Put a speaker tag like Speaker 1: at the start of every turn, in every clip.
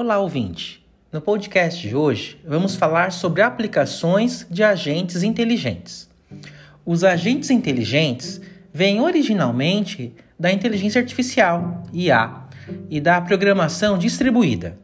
Speaker 1: Olá, ouvinte! No podcast de hoje, vamos falar sobre aplicações de agentes inteligentes. Os agentes inteligentes vêm originalmente da inteligência artificial, IA, e da programação distribuída.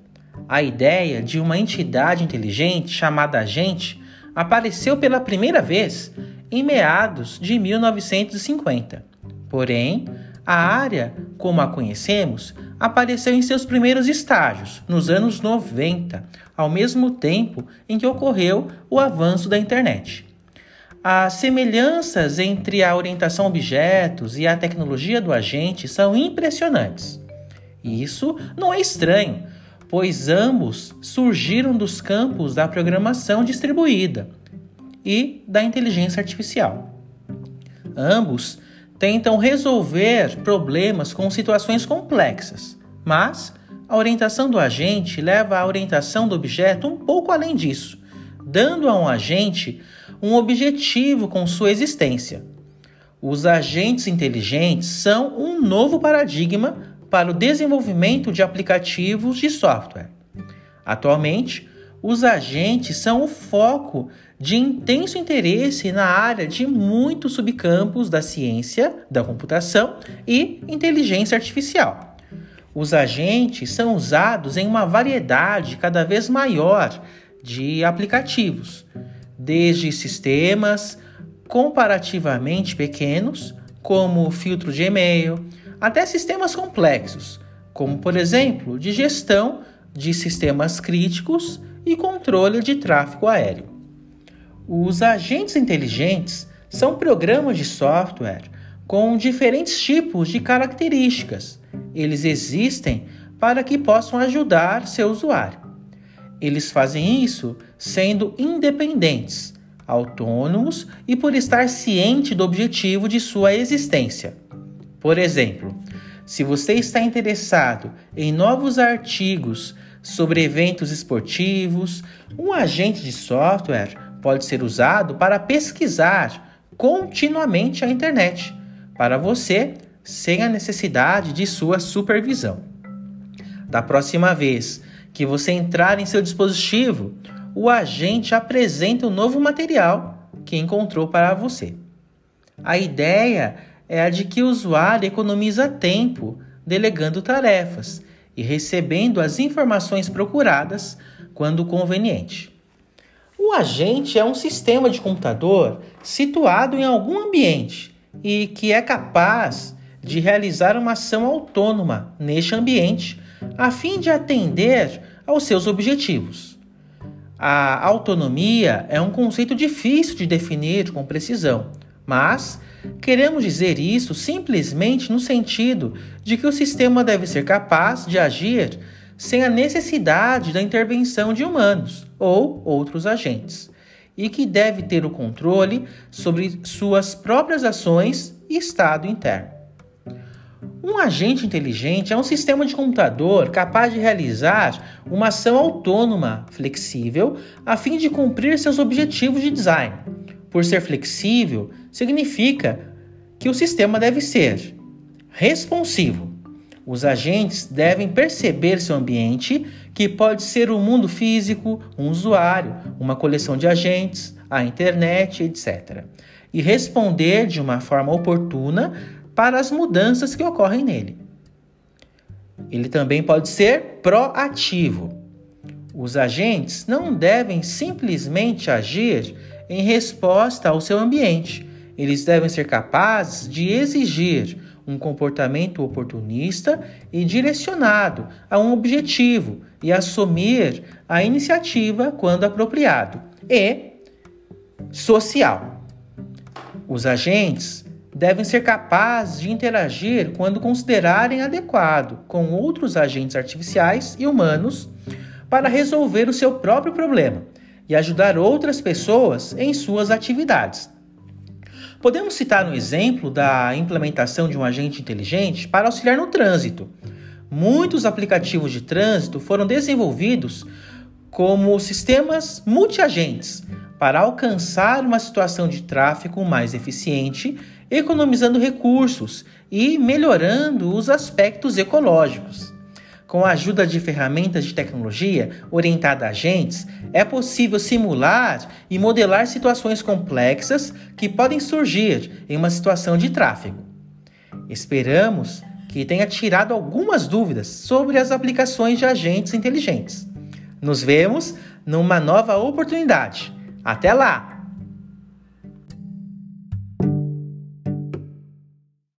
Speaker 1: A ideia de uma entidade inteligente chamada agente apareceu pela primeira vez em meados de 1950. Porém, a área, como a conhecemos, apareceu em seus primeiros estágios, nos anos 90, ao mesmo tempo em que ocorreu o avanço da internet. As semelhanças entre a orientação a objetos e a tecnologia do agente são impressionantes. Isso não é estranho, pois ambos surgiram dos campos da programação distribuída e da inteligência artificial. Ambos tentam resolver problemas com situações complexas, mas a orientação do agente leva a orientação do objeto um pouco além disso, dando a um agente um objetivo com sua existência. Os agentes inteligentes são um novo paradigma para o desenvolvimento de aplicativos de software. Atualmente, os agentes são o foco de intenso interesse na área de muitos subcampos da ciência, da computação e inteligência artificial. Os agentes são usados em uma variedade cada vez maior de aplicativos, desde sistemas comparativamente pequenos, como filtro de e-mail, até sistemas complexos, como por exemplo de gestão de sistemas críticos e controle de tráfego aéreo. Os agentes inteligentes são programas de software com diferentes tipos de características. Eles existem para que possam ajudar seu usuário. Eles fazem isso sendo independentes, autônomos e por estar ciente do objetivo de sua existência. Por exemplo, se você está interessado em novos artigos sobre eventos esportivos, um agente de software pode ser usado para pesquisar continuamente a internet, para você, sem a necessidade de sua supervisão. Da próxima vez que você entrar em seu dispositivo, o agente apresenta o um novo material que encontrou para você. A ideia é a de que o usuário economiza tempo delegando tarefas e recebendo as informações procuradas quando conveniente. O agente é um sistema de computador situado em algum ambiente e que é capaz de realizar uma ação autônoma neste ambiente a fim de atender aos seus objetivos. A autonomia é um conceito difícil de definir com precisão, mas Queremos dizer isso simplesmente no sentido de que o sistema deve ser capaz de agir sem a necessidade da intervenção de humanos ou outros agentes, e que deve ter o controle sobre suas próprias ações e estado interno. Um agente inteligente é um sistema de computador capaz de realizar uma ação autônoma, flexível, a fim de cumprir seus objetivos de design por ser flexível, significa que o sistema deve ser responsivo. Os agentes devem perceber seu ambiente, que pode ser o um mundo físico, um usuário, uma coleção de agentes, a internet, etc. E responder de uma forma oportuna para as mudanças que ocorrem nele. Ele também pode ser proativo. Os agentes não devem simplesmente agir em resposta ao seu ambiente. Eles devem ser capazes de exigir um comportamento oportunista e direcionado a um objetivo e assumir a iniciativa quando apropriado. E social. Os agentes devem ser capazes de interagir quando considerarem adequado com outros agentes artificiais e humanos para resolver o seu próprio problema e ajudar outras pessoas em suas atividades. Podemos citar um exemplo da implementação de um agente inteligente para auxiliar no trânsito. Muitos aplicativos de trânsito foram desenvolvidos como sistemas multiagentes para alcançar uma situação de tráfego mais eficiente, economizando recursos e melhorando os aspectos ecológicos. Com a ajuda de ferramentas de tecnologia orientada a agentes, é possível simular e modelar situações complexas que podem surgir em uma situação de tráfego. Esperamos que tenha tirado algumas dúvidas sobre as aplicações de agentes inteligentes. Nos vemos numa nova oportunidade. Até lá!